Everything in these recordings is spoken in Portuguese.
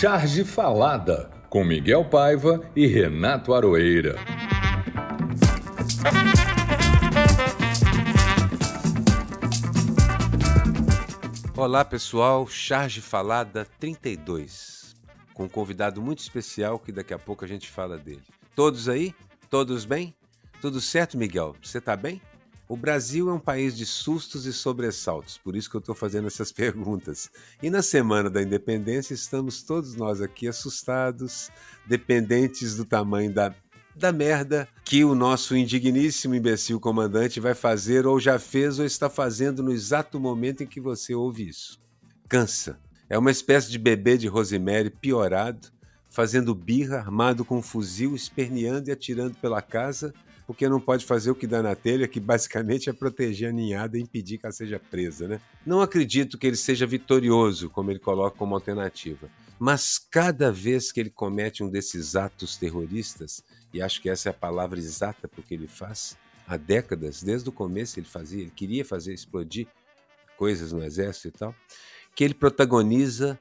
Charge Falada, com Miguel Paiva e Renato Aroeira. Olá pessoal, Charge Falada 32, com um convidado muito especial que daqui a pouco a gente fala dele. Todos aí? Todos bem? Tudo certo, Miguel? Você tá bem? O Brasil é um país de sustos e sobressaltos, por isso que eu estou fazendo essas perguntas. E na semana da independência, estamos todos nós aqui assustados, dependentes do tamanho da, da merda que o nosso indigníssimo imbecil comandante vai fazer, ou já fez, ou está fazendo no exato momento em que você ouve isso. Cansa. É uma espécie de bebê de Rosemary piorado, fazendo birra, armado com um fuzil, esperneando e atirando pela casa porque não pode fazer o que dá na telha, que basicamente é proteger a ninhada e impedir que ela seja presa, né? Não acredito que ele seja vitorioso, como ele coloca como alternativa. Mas cada vez que ele comete um desses atos terroristas, e acho que essa é a palavra exata porque ele faz, há décadas, desde o começo ele fazia, ele queria fazer explodir coisas no exército e tal, que ele protagoniza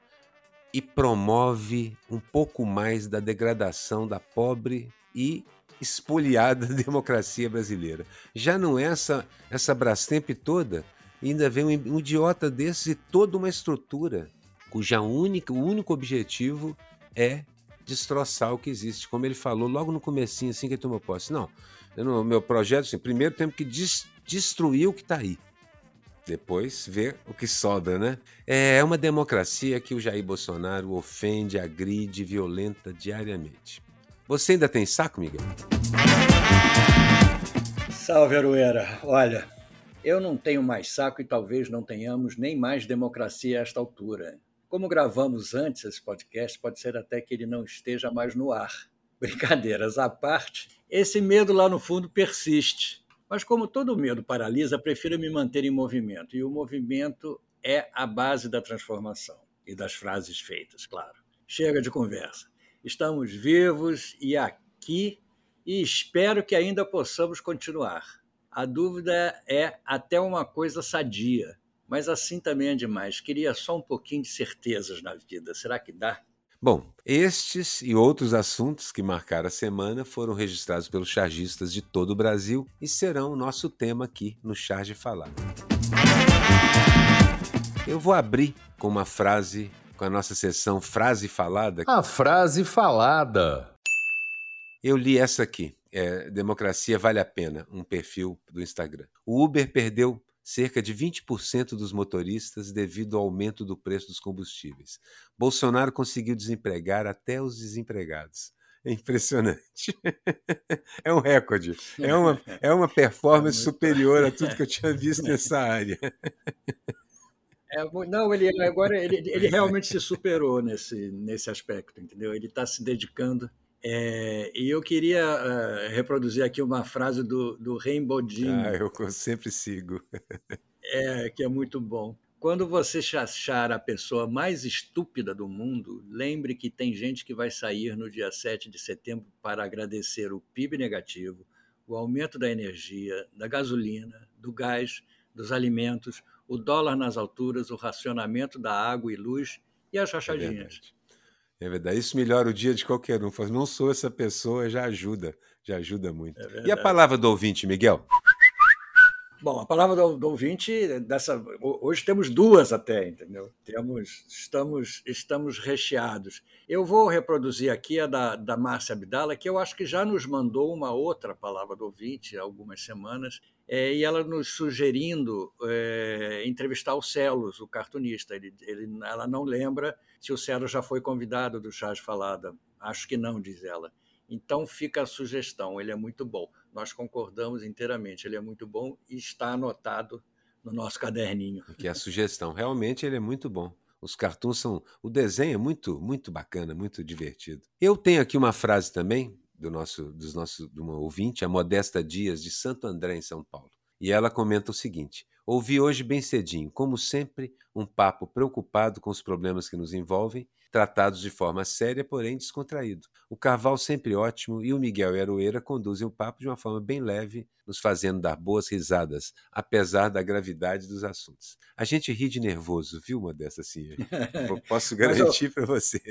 e promove um pouco mais da degradação da pobre e espoliada democracia brasileira. Já não é essa, essa Brastemp toda, ainda vem um, idiota desses e toda uma estrutura cuja única, o único objetivo é destroçar o que existe. Como ele falou logo no comecinho, assim que ele tomou posse. Não, o meu projeto, assim, primeiro temos que des, destruir o que está aí. Depois ver o que sobra, né? É uma democracia que o Jair Bolsonaro ofende, agride, violenta diariamente. Você ainda tem saco, Miguel? Salve, Aruera. Olha, eu não tenho mais saco e talvez não tenhamos nem mais democracia a esta altura. Como gravamos antes esse podcast, pode ser até que ele não esteja mais no ar. Brincadeiras à parte, esse medo lá no fundo persiste. Mas como todo medo paralisa, prefiro me manter em movimento. E o movimento é a base da transformação. E das frases feitas, claro. Chega de conversa. Estamos vivos e aqui e espero que ainda possamos continuar. A dúvida é até uma coisa sadia, mas assim também é demais. Queria só um pouquinho de certezas na vida. Será que dá? Bom, estes e outros assuntos que marcaram a semana foram registrados pelos chargistas de todo o Brasil e serão o nosso tema aqui no Charge Falar. Eu vou abrir com uma frase com a nossa sessão Frase Falada. A frase falada. Eu li essa aqui. É, Democracia Vale a Pena, um perfil do Instagram. O Uber perdeu cerca de 20% dos motoristas devido ao aumento do preço dos combustíveis. Bolsonaro conseguiu desempregar até os desempregados. É impressionante. É um recorde. É uma, é uma performance é superior a tudo que eu tinha visto nessa área. É, não, ele agora ele, ele realmente se superou nesse, nesse aspecto, entendeu? Ele está se dedicando. É, e eu queria uh, reproduzir aqui uma frase do, do Rainbow Jim. Ah, eu sempre sigo. é, que é muito bom. Quando você achar a pessoa mais estúpida do mundo, lembre que tem gente que vai sair no dia 7 de setembro para agradecer o PIB negativo, o aumento da energia, da gasolina, do gás, dos alimentos, o dólar nas alturas, o racionamento da água e luz e as rachadinhas. É, é verdade. Isso melhora o dia de qualquer um. Não sou essa pessoa, já ajuda. Já ajuda muito. É e a palavra do ouvinte, Miguel? Bom, a palavra do, do, ouvinte dessa hoje temos duas até, entendeu? Temos estamos estamos recheados. Eu vou reproduzir aqui a da, da Márcia Abdala, que eu acho que já nos mandou uma outra palavra do ouvinte há algumas semanas, é, e ela nos sugerindo é, entrevistar o Celos, o cartunista. Ele, ele, ela não lembra se o Celos já foi convidado do Chás Falada. Acho que não, diz ela. Então fica a sugestão, ele é muito bom. Nós concordamos inteiramente, ele é muito bom e está anotado no nosso caderninho. Que é a sugestão. Realmente ele é muito bom. Os cartoons são. O desenho é muito, muito bacana, muito divertido. Eu tenho aqui uma frase também do nosso, dos nossos, de uma ouvinte, a Modesta Dias, de Santo André, em São Paulo. E ela comenta o seguinte: Ouvi hoje bem cedinho, como sempre, um papo preocupado com os problemas que nos envolvem, tratados de forma séria, porém descontraído. O Carval sempre ótimo e o Miguel e Aroeira conduzem o papo de uma forma bem leve, nos fazendo dar boas risadas, apesar da gravidade dos assuntos. A gente ri de nervoso, viu, Modesta assim? Posso garantir para você.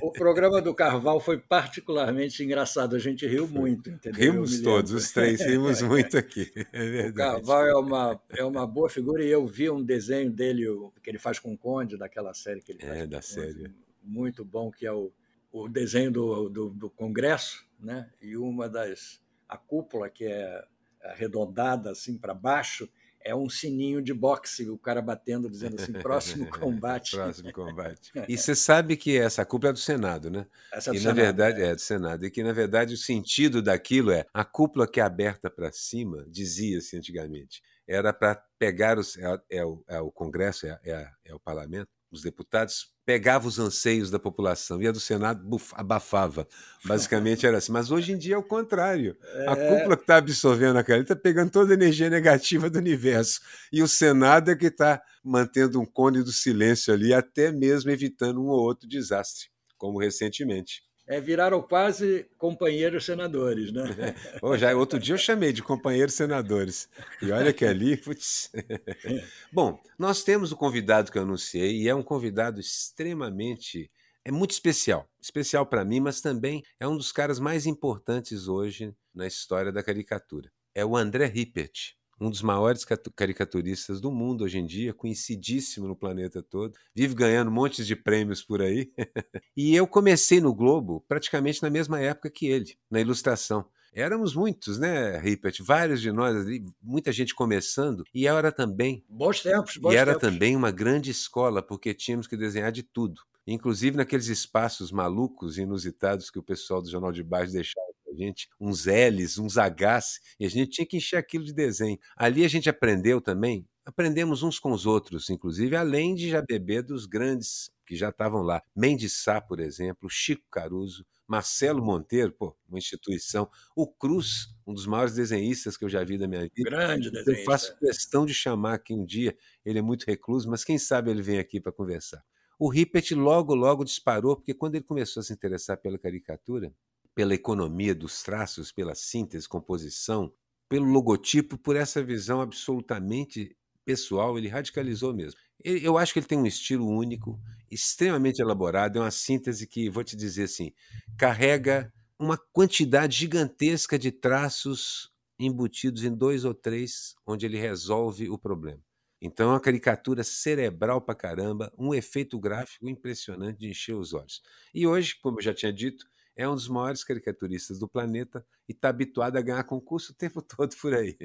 O programa do Carval foi particularmente engraçado, a gente riu muito, entendeu? Rimos todos, os três rimos muito aqui. É o Carval é uma, é uma boa figura e eu vi um desenho dele que ele faz com o Conde, daquela série que ele faz. É, da série. Muito bom, que é o, o desenho do, do, do Congresso, né? E uma das. A cúpula, que é arredondada assim para baixo, é um sininho de boxe, o cara batendo, dizendo assim, próximo combate. próximo combate. E você sabe que essa cúpula é do Senado, né? Essa é do e Senado, na verdade é. é do Senado. E que na verdade o sentido daquilo é a cúpula que é aberta para cima, dizia-se antigamente, era para pegar os, é, é, o, é o Congresso, é, é, é o parlamento, os deputados pegava os anseios da população, ia do Senado, buf, abafava. Basicamente era assim. Mas hoje em dia é o contrário. A É. cúpula que está absorvendo aquela está pegando toda a energia negativa do universo. E o Senado é que está mantendo um cone do silêncio ali, até mesmo evitando um ou outro desastre, como recentemente. É, viraram quase companheiros senadores, né? Ô, já, outro dia eu chamei de companheiros senadores. E olha que ali, putz. Bom, nós temos o convidado que eu anunciei e é um convidado extremamente. É muito especial. Especial para mim, mas também é um dos caras mais importantes hoje na história da caricatura. É o André Rippert, um dos maiores catu- caricaturistas do mundo hoje em dia, conhecidíssimo no planeta todo, vive ganhando montes de prêmios por aí. e eu comecei no Globo praticamente na mesma época que ele, na ilustração. Éramos muitos, né, Rippert? Vários de nós muita gente começando, e era também Bons tempos, bons e era tempos. também uma grande escola, porque tínhamos que desenhar de tudo. Inclusive naqueles espaços malucos e inusitados que o pessoal do Jornal de Baixo deixava pra gente, uns L's, uns H's, e a gente tinha que encher aquilo de desenho. Ali a gente aprendeu também, aprendemos uns com os outros, inclusive, além de já beber dos grandes que já estavam lá. Mendes Sá, por exemplo, Chico Caruso, Marcelo Monteiro, pô, uma instituição, o Cruz, um dos maiores desenhistas que eu já vi da minha vida. Grande Eu desenhista. faço questão de chamar aqui um dia. Ele é muito recluso, mas quem sabe ele vem aqui para conversar. O Rippert logo, logo disparou, porque quando ele começou a se interessar pela caricatura, pela economia dos traços, pela síntese, composição, pelo logotipo, por essa visão absolutamente pessoal, ele radicalizou mesmo. Eu acho que ele tem um estilo único, extremamente elaborado, é uma síntese que, vou te dizer assim, carrega uma quantidade gigantesca de traços embutidos em dois ou três, onde ele resolve o problema. Então, é uma caricatura cerebral pra caramba, um efeito gráfico impressionante de encher os olhos. E hoje, como eu já tinha dito, é um dos maiores caricaturistas do planeta e está habituado a ganhar concurso o tempo todo por aí.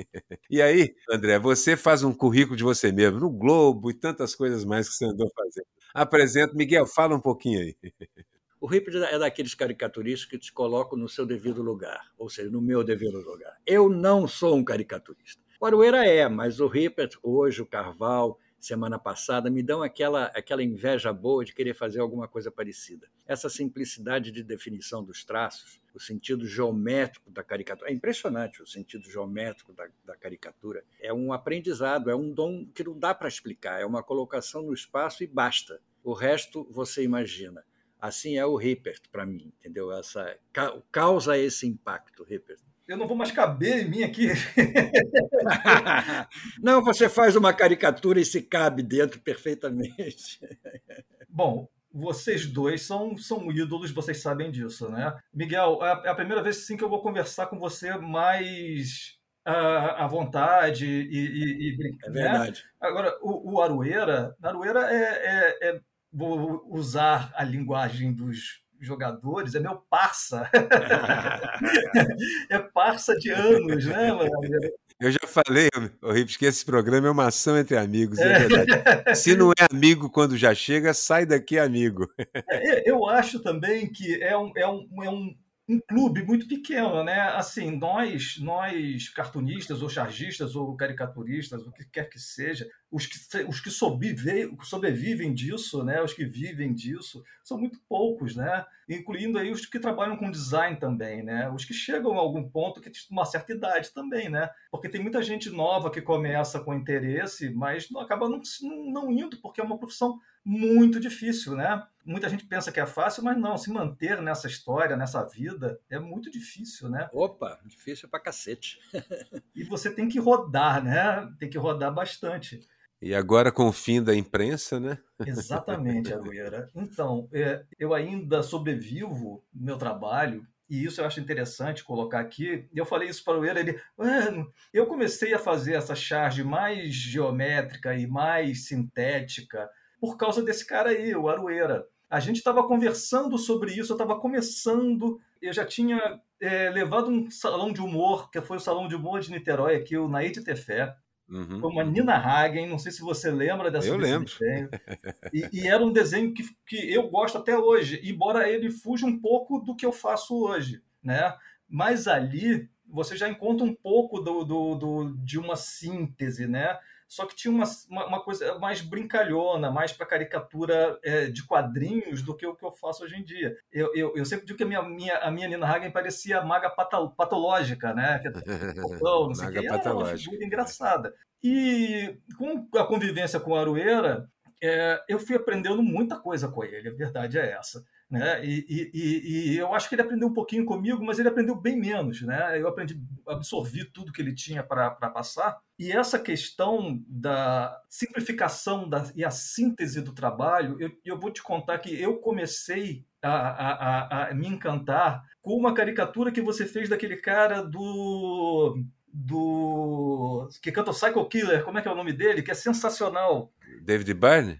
E aí, André, você faz um currículo de você mesmo, no Globo e tantas coisas mais que você andou fazendo. Apresento. Miguel, fala um pouquinho aí. O Rippert é daqueles caricaturistas que te colocam no seu devido lugar, ou seja, no meu devido lugar. Eu não sou um caricaturista. O Aroeira é, mas o Rippert, hoje, o Carval, semana passada, me dão aquela, aquela inveja boa de querer fazer alguma coisa parecida. Essa simplicidade de definição dos traços, o sentido geométrico da caricatura. É impressionante o sentido geométrico da, da caricatura. É um aprendizado, é um dom que não dá para explicar, é uma colocação no espaço e basta. O resto você imagina. Assim é o Rippert para mim, entendeu? Essa ca- causa esse impacto, Rippert. Eu não vou mais caber em mim aqui. Não, você faz uma caricatura e se cabe dentro perfeitamente. Bom, vocês dois são, são ídolos, vocês sabem disso, né? Miguel, é a- é primeira vez sim que eu vou conversar com você mais ah, à vontade e, e, e brin- É né? verdade. Agora, o, o Aroeira, Aroeira é, é- é- vou usar a linguagem dos jogadores, é meu parça. é parça de anos, né, mano? Eu já falei, ô Rips, que esse programa é uma ação entre amigos, é verdade. Se não é amigo quando já chega, sai daqui amigo. É, Eu acho também que é um, é um, é um, um clube muito pequeno, né? Assim, nós, nós cartunistas ou chargistas ou caricaturistas, o que quer que seja, os que, os que sobrevive- sobrevivem disso, né? Os que vivem disso, são muito poucos, né? incluindo aí os que trabalham com design também, né? Os que chegam a algum ponto que uma certa idade também, né? Porque tem muita gente nova que começa com interesse, mas não, acaba não, não indo, porque é uma profissão muito difícil, né? Muita gente pensa que é fácil, mas não, se manter nessa história, nessa vida, é muito difícil, né? Opa, difícil pra cacete. e você tem que rodar, né? Tem que rodar bastante. E agora com o fim da imprensa, né? Exatamente, Agueira. Então, é, eu ainda sobrevivo no meu trabalho, e isso eu acho interessante colocar aqui. Eu falei isso para o Eira, ele, mano, eu comecei a fazer essa charge mais geométrica e mais sintética por causa desse cara aí, o Arueira. A gente estava conversando sobre isso, eu estava começando, eu já tinha é, levado um salão de humor, que foi o Salão de Humor de Niterói, aqui, o Naide Tefé, Uhum. Foi uma Nina Hagen, não sei se você lembra dessa Eu lembro. E, e, era um desenho que, que eu gosto até hoje, embora ele fuja um pouco do que eu faço hoje, né? Mas ali você já encontra um pouco do, do, do de uma síntese, né? Só que tinha uma, uma, uma coisa mais brincalhona, mais para caricatura é, de quadrinhos do que o que eu faço hoje em dia. Eu, eu, eu sempre digo que a minha, minha, a minha Nina Hagen parecia maga patológica, né? Que, não sei maga que. Era uma figura engraçada. E com a convivência com a Arueira, é, eu fui aprendendo muita coisa com ele, a verdade é essa. Né? E, e, e, eu acho que ele aprendeu um pouquinho comigo, mas ele aprendeu bem menos. Né? Eu aprendi, absorvi tudo que ele tinha para passar. E essa questão da simplificação da, e a síntese do trabalho, eu, eu vou te contar que eu comecei a, a, a, me encantar com uma caricatura que você fez daquele cara do do que canta o Psycho Killer, como é que é o nome dele? Que é sensacional. David Byrne?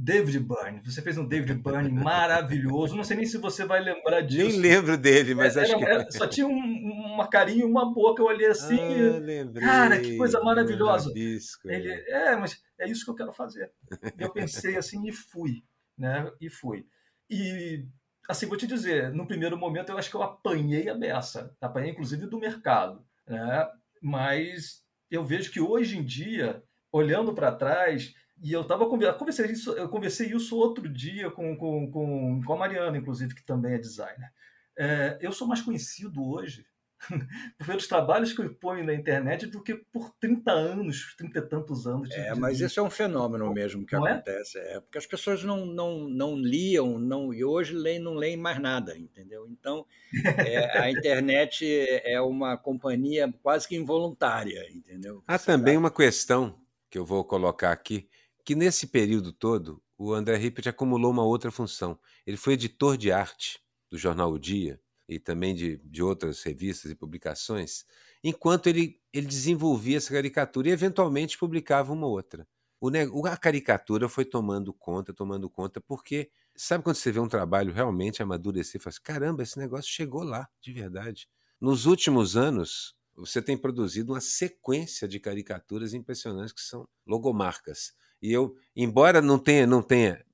David Byrne. Você fez um David Byrne maravilhoso. Não sei nem se você vai lembrar disso. Nem lembro dele, mas é, acho era, que. Era, só tinha um, uma carinha e uma boca. Eu olhei assim. Ah, lembrei, cara, que coisa maravilhosa. Rabisco, Ele, é. é, mas é isso que eu quero fazer. Eu pensei assim e fui. Né? E fui. E assim, vou te dizer, no primeiro momento eu acho que eu apanhei a beça. Apanhei, inclusive, do mercado. Né? Mas eu vejo que hoje em dia, olhando para trás, e eu tava conversei isso, eu conversei isso outro dia com, com, com, com a Mariana, inclusive, que também é designer. É, eu sou mais conhecido hoje pelos trabalhos que eu ponho na internet do que por 30 anos, 30 e tantos anos. De, é, mas isso é um fenômeno mesmo que não é? acontece. É? é? porque as pessoas não, não, não liam, não, e hoje leem, não leem mais nada, entendeu? Então, é, a internet é uma companhia quase que involuntária, entendeu? Há também uma questão que eu vou colocar aqui, que nesse período todo o André Rippert acumulou uma outra função. Ele foi editor de arte do jornal O Dia e também de, de outras revistas e publicações, enquanto ele, ele desenvolvia essa caricatura e eventualmente publicava uma outra. O, a caricatura foi tomando conta, tomando conta, porque sabe quando você vê um trabalho realmente amadurecer e fala assim, caramba, esse negócio chegou lá, de verdade. Nos últimos anos, você tem produzido uma sequência de caricaturas impressionantes que são logomarcas. E eu, embora não tenha, não tenha,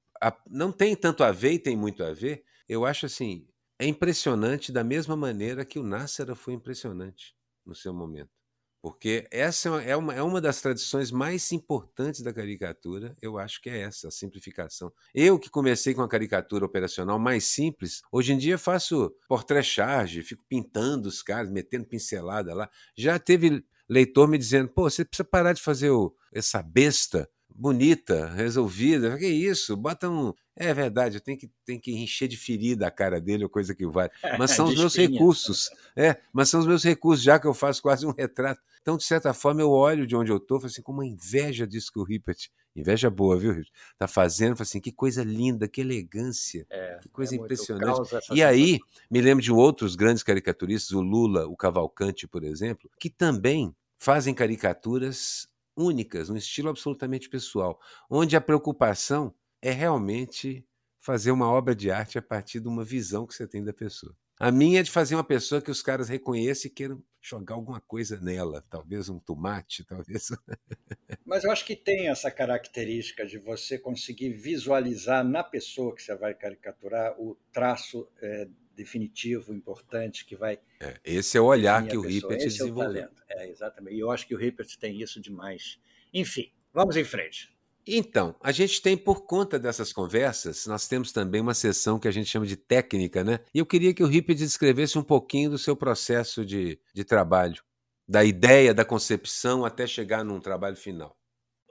não tem tanto a ver e tem muito a ver, eu acho assim, é impressionante da mesma maneira que o Nássera foi impressionante no seu momento. Porque essa é uma, é uma das tradições mais importantes da caricatura, eu acho que é essa, a simplificação. Eu que comecei com a caricatura operacional mais simples, hoje em dia faço portrait-charge, fico pintando os caras, metendo pincelada lá. Já teve leitor me dizendo, pô, você precisa parar de fazer o, essa besta bonita, resolvida. Que isso? Bota um. É verdade, eu tenho que, tenho que encher de ferida a cara dele ou coisa que vai. Mas são os meus recursos. É, mas são os meus recursos, já que eu faço quase um retrato. Então, de certa forma, eu olho de onde eu estou, assim, com uma inveja disso que o Rippert, inveja boa, viu, Rippert? Tá fazendo, assim, que coisa linda, que elegância, é, que coisa é impressionante. E aí, me lembro de outros grandes caricaturistas, o Lula, o Cavalcante, por exemplo, que também fazem caricaturas únicas, um estilo absolutamente pessoal, onde a preocupação é realmente fazer uma obra de arte a partir de uma visão que você tem da pessoa. A minha é de fazer uma pessoa que os caras reconheçam e queiram jogar alguma coisa nela, talvez um tomate, talvez. Mas eu acho que tem essa característica de você conseguir visualizar na pessoa que você vai caricaturar o traço é, definitivo, importante, que vai. É, esse é o olhar que o Rippert esse desenvolveu. É, é, exatamente. E eu acho que o Rippert tem isso demais. Enfim, vamos em frente. Então, a gente tem, por conta dessas conversas, nós temos também uma sessão que a gente chama de técnica, né? E eu queria que o Ripper descrevesse um pouquinho do seu processo de, de trabalho, da ideia, da concepção, até chegar num trabalho final.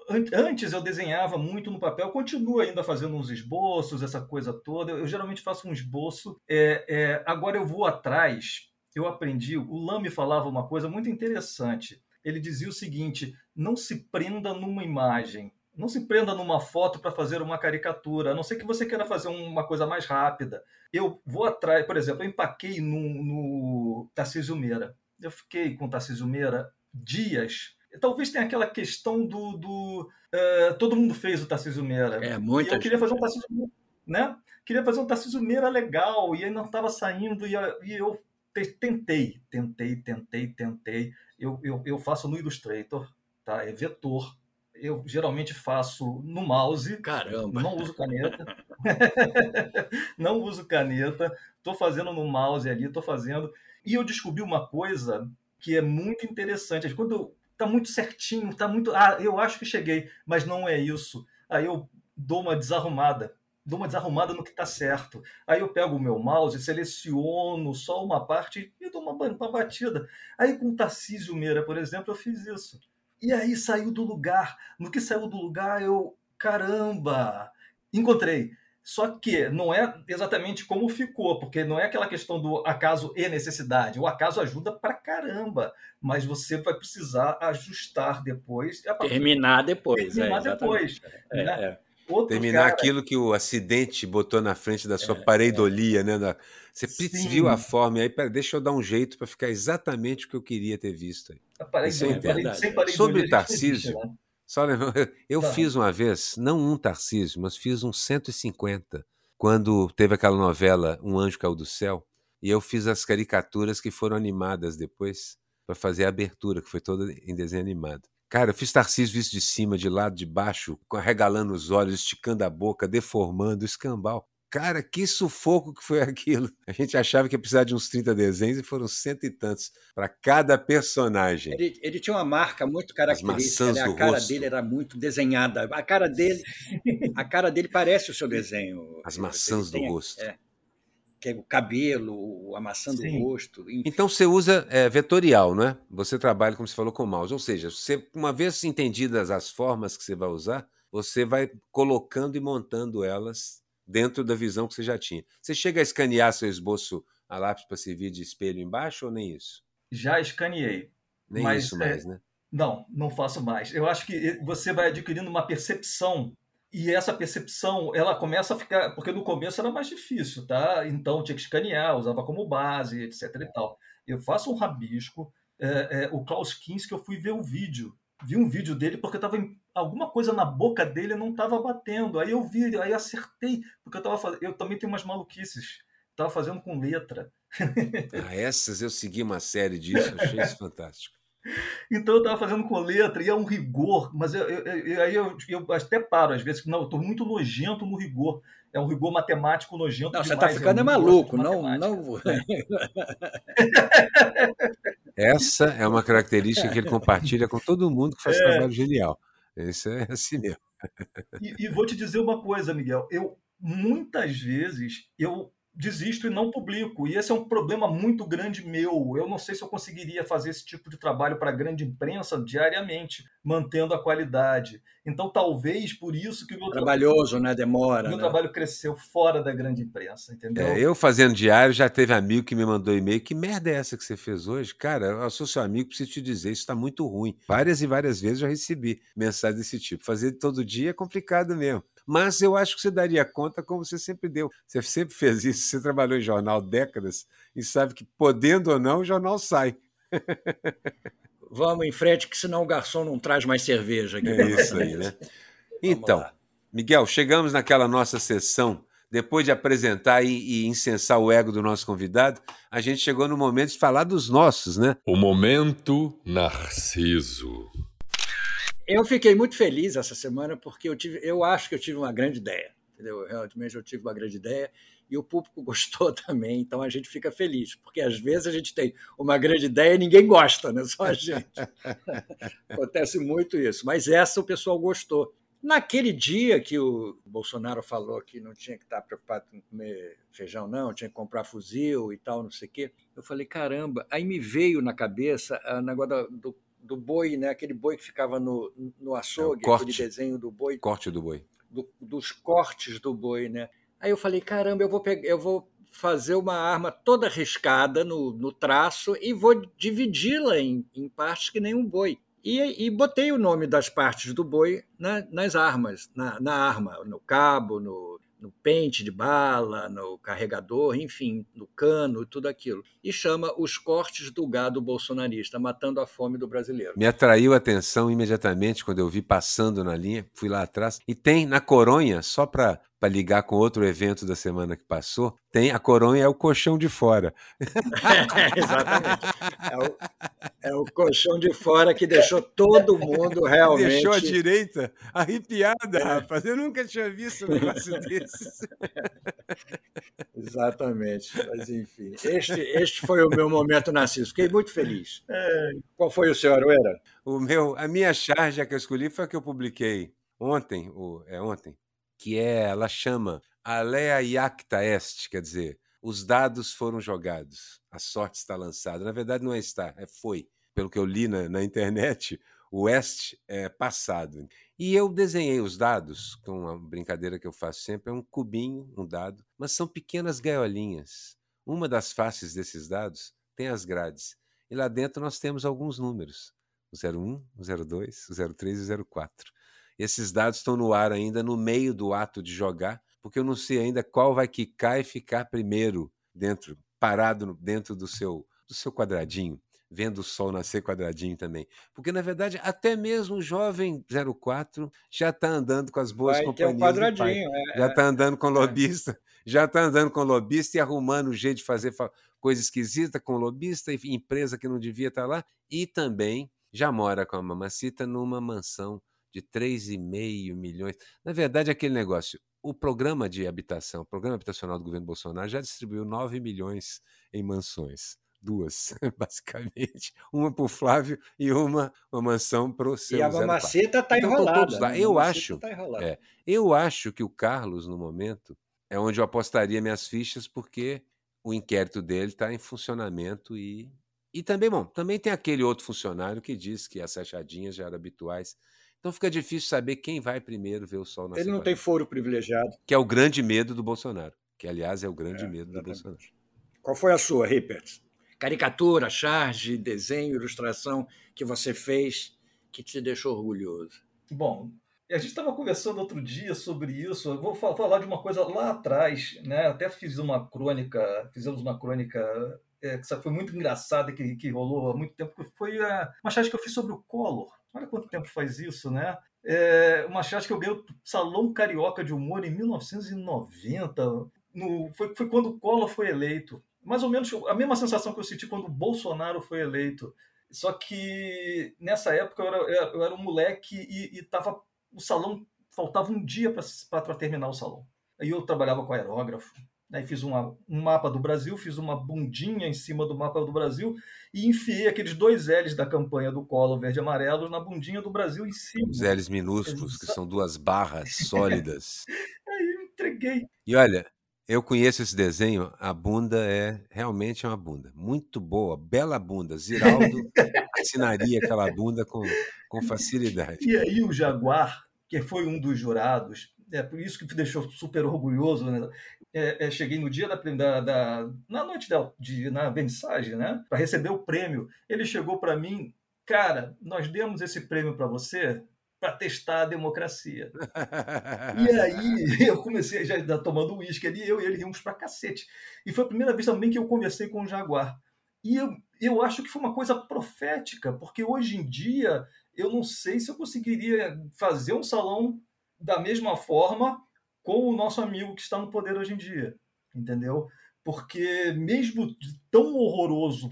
Antes eu desenhava muito no papel, continuo ainda fazendo uns esboços, essa coisa toda. Eu, eu geralmente faço um esboço. É, é, agora eu vou atrás. Eu aprendi. O Lame falava uma coisa muito interessante. Ele dizia o seguinte: não se prenda numa imagem, não se prenda numa foto para fazer uma caricatura, a não ser que você queira fazer uma coisa mais rápida. Eu vou atrás, por exemplo, eu empaquei no, no Tarcísio Meira. Eu fiquei com o Tarcísio Meira dias. Talvez tenha aquela questão do. do uh, todo mundo fez o Tarcísio Meira. É, muito. eu queria fazer um Tarcísio Meira, né? Queria fazer um Tarcísio Meira legal, e aí não estava saindo, e, e eu tentei, tentei, tentei, tentei. Eu, eu, eu faço no Illustrator, tá? É vetor eu geralmente faço no mouse. Caramba! Não uso caneta. não uso caneta. Estou fazendo no mouse ali, estou fazendo. E eu descobri uma coisa que é muito interessante. Quando está muito certinho, está muito. Ah, eu acho que cheguei, mas não é isso. Aí eu dou uma desarrumada. Dou uma desarrumada no que está certo. Aí eu pego o meu mouse, seleciono só uma parte e dou uma, uma batida. Aí com o Tarcísio Meira, por exemplo, eu fiz isso e aí saiu do lugar. No que saiu do lugar, eu, caramba, encontrei. Só que não é exatamente como ficou, porque não é aquela questão do acaso e necessidade. O acaso ajuda pra caramba, mas você vai precisar ajustar depois. Terminar depois. Terminar é, depois. É, né? é. Terminar cara... aquilo que o acidente botou na frente da sua é, pareidolia, é. né? Da... Você Sim. viu a forma, e aí, pera, deixa eu dar um jeito para ficar exatamente o que eu queria ter visto. Aí. Isso é verdade. Sobre Tarcísio, né? Só eu, eu tá. fiz uma vez, não um Tarcísio, mas fiz um 150, quando teve aquela novela Um Anjo Caiu do Céu, e eu fiz as caricaturas que foram animadas depois para fazer a abertura, que foi toda em desenho animado. Cara, eu fiz Tarcísio visto de cima, de lado, de baixo, arregalando os olhos, esticando a boca, deformando, escambau. Cara, que sufoco que foi aquilo. A gente achava que ia precisar de uns 30 desenhos e foram cento e tantos para cada personagem. Ele, ele, tinha uma marca muito característica, né? a cara rosto. dele era muito desenhada. A cara dele, a cara dele parece o seu desenho. As maçãs do rosto. É, que é o cabelo, a maçã Sim. do rosto. Enfim. Então você usa é, vetorial, não é? Você trabalha, como você falou, com mouse. Ou seja, você, uma vez entendidas as formas que você vai usar, você vai colocando e montando elas dentro da visão que você já tinha. Você chega a escanear seu esboço a lápis para servir de espelho embaixo ou nem isso? Já escaneei. Nem mas, isso mais, é... né? Não, não faço mais. Eu acho que você vai adquirindo uma percepção e essa percepção ela começa a ficar porque no começo era mais difícil, tá? Então tinha que escanear, usava como base, etc. E tal. Eu faço um rabisco. É, é, o Klaus Kinski, eu fui ver o vídeo vi um vídeo dele porque tava em, alguma coisa na boca dele não estava batendo. Aí eu vi, aí acertei, porque eu tava eu também tenho umas maluquices. Tava fazendo com letra. Ah, essas eu segui uma série disso, achei isso fantástico. Então eu estava fazendo com letra e é um rigor, mas eu, eu, aí eu, eu, até paro às vezes, não, eu estou muito nojento no rigor. É um rigor matemático nojento. Não, você está ficando é maluco, não, não. Essa é uma característica que ele compartilha com todo mundo que faz é. trabalho genial. Isso é assim mesmo. E, e, vou te dizer uma coisa, Miguel. Eu muitas vezes eu desisto e não publico. E esse é um problema muito grande meu. Eu não sei se eu conseguiria fazer esse tipo de trabalho para a grande imprensa diariamente, mantendo a qualidade. Então, talvez por isso que o meu trabalhoso, trabalho, né? Demora. Meu né? trabalho cresceu fora da grande imprensa, entendeu? É, eu fazendo diário já teve amigo que me mandou e-mail. Que merda é essa que você fez hoje? Cara, eu sou seu amigo, preciso te dizer, isso está muito ruim. Várias e várias vezes eu já recebi mensagem desse tipo. Fazer todo dia é complicado mesmo. Mas eu acho que você daria conta como você sempre deu. Você sempre fez isso, você trabalhou em jornal décadas e sabe que, podendo ou não, o jornal sai. Vamos em frente, que senão o garçom não traz mais cerveja aqui. É isso aí, né? Então, Miguel, chegamos naquela nossa sessão. Depois de apresentar e, e incensar o ego do nosso convidado, a gente chegou no momento de falar dos nossos, né? O momento Narciso. Eu fiquei muito feliz essa semana porque eu, tive, eu acho que eu tive uma grande ideia. Entendeu? Realmente eu tive uma grande ideia e o público gostou também, então a gente fica feliz, porque às vezes a gente tem uma grande ideia e ninguém gosta, né? só a gente. Acontece muito isso, mas essa o pessoal gostou. Naquele dia que o Bolsonaro falou que não tinha que estar preocupado com comer feijão, não, tinha que comprar fuzil e tal, não sei o quê, eu falei, caramba. Aí me veio na cabeça o negócio do, do boi, né? aquele boi que ficava no, no açougue, é, aquele desenho do boi. Corte do boi. Do, dos cortes do boi, né? Aí eu falei, caramba, eu vou, pegar, eu vou fazer uma arma toda riscada no, no traço e vou dividi-la em, em partes que nem um boi. E, e, botei o nome das partes do boi na, nas armas, na, na, arma, no cabo, no, no, pente de bala, no carregador, enfim, no cano, tudo aquilo. E chama Os Cortes do Gado Bolsonarista, Matando a Fome do Brasileiro. Me atraiu a atenção imediatamente quando eu vi passando na linha, fui lá atrás. E tem na Coronha, só para para ligar com outro evento da semana que passou, tem a coronha é o colchão de fora. É, exatamente. É o, é o, colchão de fora que deixou todo mundo realmente. Deixou a direita arrepiada, é. rapaz. Eu nunca tinha visto um negócio desses. Exatamente. Mas, enfim, este, este foi o meu momento Narciso. Fiquei muito feliz. É. Qual foi o seu, Aruera? O meu, a minha charge que eu escolhi foi a que eu publiquei ontem, ou, é ontem, que é, ela chama Alea Iacta Est, quer dizer, os dados foram jogados, a sorte está lançada. Na verdade, não é está, é foi. Pelo que eu li na, na internet, o Est é passado. E eu desenhei os dados, com uma brincadeira que eu faço sempre, é um cubinho, um dado, mas são pequenas gaiolinhas. Uma das faces desses dados tem as grades. E lá dentro nós temos alguns números: o 01, o 02, o 03 e o 04. Esses dados estão no ar ainda no meio do ato de jogar, porque eu não sei ainda qual vai quicar e ficar primeiro dentro, parado dentro do seu, do seu quadradinho, vendo o sol nascer quadradinho também. Porque, na verdade, até mesmo o jovem 04 já está andando com as boas vai companhias. Ter um quadradinho, é, já está andando com é. lobista, já está andando com lobista e arrumando o jeito de fazer coisa esquisita com lobista, empresa que não devia estar tá lá, e também já mora com a mamacita numa mansão de 3,5 milhões. Na verdade, aquele negócio, o programa de habitação, o programa habitacional do governo Bolsonaro já distribuiu 9 milhões em mansões. Duas, basicamente. Uma para o Flávio e uma, uma mansão para o seu. E a mamaceta está então, enrolada. Né? Eu acho. Tá é, eu acho que o Carlos, no momento, é onde eu apostaria minhas fichas, porque o inquérito dele está em funcionamento e. E também, bom, também tem aquele outro funcionário que diz que as achadinhas já eram habituais. Então fica difícil saber quem vai primeiro ver o sol nascer. Ele não tem foro privilegiado. Que é o grande medo do Bolsonaro. Que, aliás, é o grande é, medo exatamente. do Bolsonaro. Qual foi a sua, Rippert? Caricatura, charge, desenho, ilustração que você fez que te deixou orgulhoso? Bom, a gente estava conversando outro dia sobre isso. Eu vou falar de uma coisa lá atrás, né? Até fiz uma crônica, fizemos uma crônica é, que foi muito engraçada que, que rolou há muito tempo, que foi a, uma charge que eu fiz sobre o Collor. Olha quanto tempo faz isso, né? É uma charge que eu ganhei o Salão Carioca de Humor em 1990. No, foi, foi quando o Collor foi eleito. Mais ou menos a mesma sensação que eu senti quando o Bolsonaro foi eleito. Só que nessa época eu era, eu era um moleque e, e tava, o salão faltava um dia para terminar o salão. Aí eu trabalhava com aerógrafo, Aí fiz uma, um mapa do Brasil, fiz uma bundinha em cima do mapa do Brasil e enfiei aqueles dois L's da campanha do Colo Verde e Amarelo na bundinha do Brasil em cima. Os L's minúsculos, que são duas barras sólidas. Aí eu entreguei. E olha, eu conheço esse desenho, a bunda é realmente uma bunda. Muito boa, bela bunda. Ziraldo assinaria aquela bunda com, com facilidade. E aí o Jaguar, que foi um dos jurados, é por isso que me deixou super orgulhoso. Né? É, é, cheguei no dia da, da, da na noite da, de, na vernissagem, né, para receber o prêmio. Ele chegou para mim, cara, nós demos esse prêmio para você para testar a democracia. e aí eu comecei já tomando uísque ali, eu e ele rimos para cacete. E foi a primeira vez também que eu conversei com o Jaguar. E eu, eu acho que foi uma coisa profética, porque hoje em dia eu não sei se eu conseguiria fazer um salão da mesma forma com o nosso amigo que está no poder hoje em dia, entendeu? Porque mesmo tão horroroso,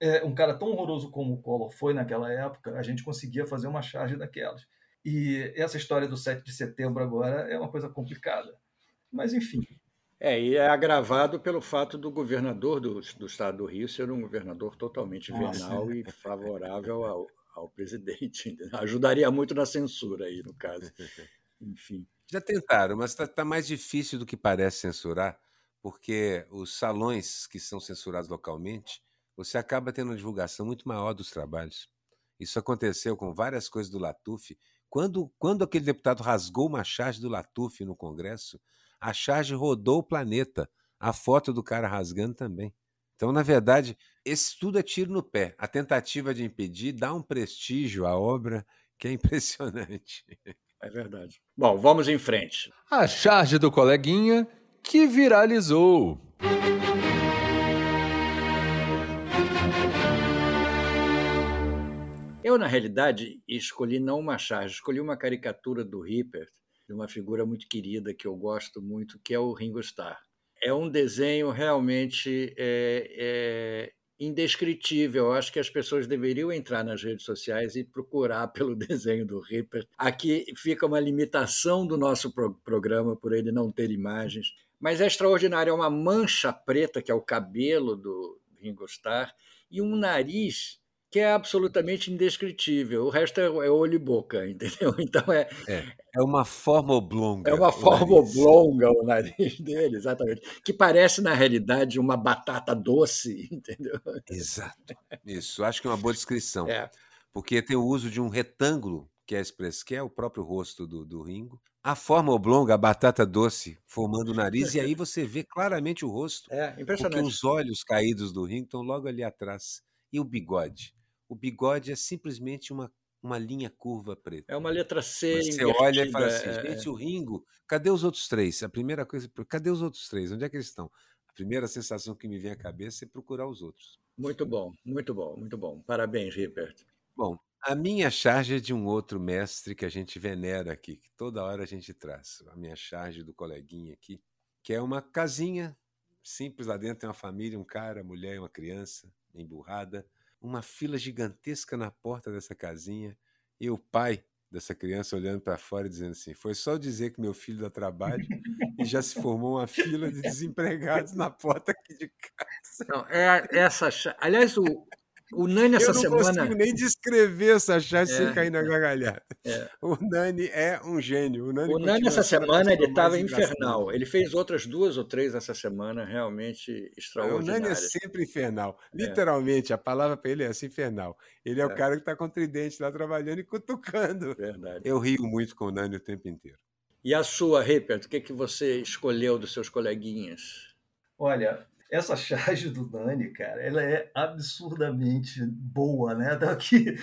é, um cara tão horroroso como o Collor foi naquela época, a gente conseguia fazer uma charge daquelas. E essa história do 7 de setembro agora é uma coisa complicada. Mas, enfim. É, e é agravado pelo fato do governador do, do estado do Rio ser um governador totalmente venal e favorável ao, ao presidente. Ajudaria muito na censura aí, no caso. enfim. Já tentaram, mas está tá mais difícil do que parece censurar, porque os salões que são censurados localmente, você acaba tendo uma divulgação muito maior dos trabalhos. Isso aconteceu com várias coisas do Latuf. Quando, quando aquele deputado rasgou uma charge do Latuf no Congresso, a charge rodou o planeta. A foto do cara rasgando também. Então, na verdade, esse tudo é tiro no pé. A tentativa de impedir dá um prestígio à obra que é impressionante. É verdade. Bom, vamos em frente. A charge do coleguinha que viralizou. Eu, na realidade, escolhi não uma charge, escolhi uma caricatura do Ripper, de uma figura muito querida que eu gosto muito, que é o Ringo Starr. É um desenho realmente é, é indescritível. Eu acho que as pessoas deveriam entrar nas redes sociais e procurar pelo desenho do Ripper. Aqui fica uma limitação do nosso pro programa por ele não ter imagens, mas é extraordinário. É uma mancha preta, que é o cabelo do Ringo Starr, e um nariz que é absolutamente indescritível. O resto é, é olho e boca, entendeu? Então é. É, é uma forma oblonga. É uma forma nariz. oblonga o nariz dele, exatamente. Que parece, na realidade, uma batata doce, entendeu? Exato. Isso, acho que é uma boa descrição. É. Porque tem o uso de um retângulo, que é expresso, que é o próprio rosto do, do Ringo. A forma oblonga, a batata doce, formando o nariz, e aí você vê claramente o rosto. É, impressionante. Porque os olhos caídos do Ringo estão logo ali atrás. E o bigode? O bigode é simplesmente uma, uma linha curva preta. É uma letra C. Você olha e fala assim, é... gente, o Ringo, cadê os outros três? A primeira coisa, cadê os outros três? Onde é que eles estão? A primeira sensação que me vem à cabeça é procurar os outros. Muito bom, muito bom, muito bom. Parabéns, Ripert. Bom, a minha charge é de um outro mestre que a gente venera aqui, que toda hora a gente traz. A minha charge do coleguinha aqui, que é uma casinha simples lá dentro, tem uma família, um cara, mulher, uma criança emburrada uma fila gigantesca na porta dessa casinha e o pai dessa criança olhando para fora e dizendo assim: foi só dizer que meu filho dá trabalho e já se formou uma fila de desempregados na porta aqui de casa. Não, é essa. Aliás, o, o Nani essa semana. Eu não consigo nem descrever essa chance é, sem cair na gargalhada. É. O Nani é um gênio. O Nani, o Nani essa semana ele estava infernal. Ele fez outras duas ou três essa semana realmente extraordinárias. O Nani é sempre infernal. É. Literalmente, a palavra para ele é essa, infernal. Ele é, o é. cara que está com o tridente lá trabalhando e cutucando. Verdade. Eu rio muito com o Nani o tempo inteiro. E a sua, Ripert, o que, que você escolheu dos seus coleguinhas? Olha, essa charge do Dani, cara, ela é absurdamente boa, né? Daqui,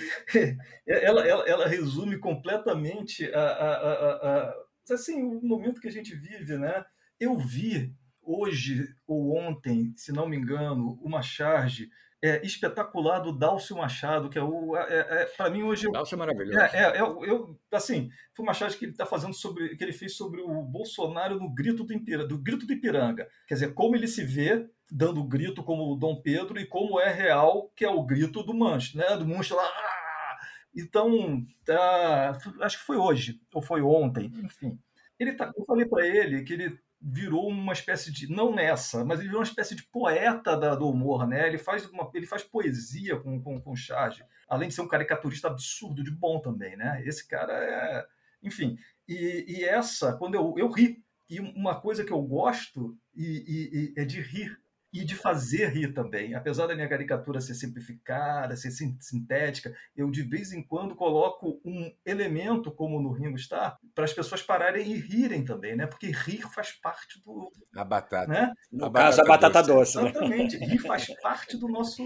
ela, ela, ela resume completamente a, a, a, a, assim, o momento que a gente vive, né? Eu vi hoje ou ontem, se não me engano, uma charge é, espetacular do Dálcio Machado, que é o. É, é, para mim, hoje. Dálcio é maravilhoso. É, é, eu, eu, assim, foi uma charge que ele está fazendo sobre. que ele fez sobre o Bolsonaro no grito do, Ipiranga, do grito do Ipiranga. Quer dizer, como ele se vê dando grito como o Dom Pedro e como é real, que é o grito do Mancho, né? Do Mancho lá. Ah! Então, tá, acho que foi hoje, ou foi ontem, enfim. Ele tá, eu falei para ele que ele virou uma espécie de não nessa, mas ele virou uma espécie de poeta da, do humor, né? Ele faz uma, ele faz poesia com com, com charge, além de ser um caricaturista absurdo de bom também, né? Esse cara é, enfim. E, e essa, quando eu, eu ri, e uma coisa que eu gosto e, e, e é de rir e de fazer rir também. Apesar da minha caricatura ser simplificada, ser sintética, eu de vez em quando coloco um elemento, como no Ringo está, para as pessoas pararem e rirem também, né? Porque rir faz parte do. A batata. Né? No a caso, batata a batata doce. doce né? Exatamente. Rir faz parte do nosso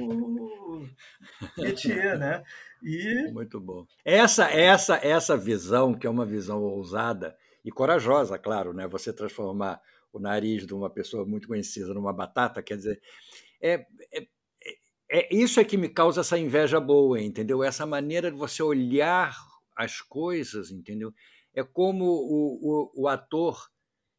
métier, né? E... Muito bom. Essa, essa, essa visão, que é uma visão ousada e corajosa, claro, né? Você transformar o nariz de uma pessoa muito conhecida numa batata, quer dizer, é, é, é isso é que me causa essa inveja boa, entendeu? Essa maneira de você olhar as coisas, entendeu? É como o, o, o ator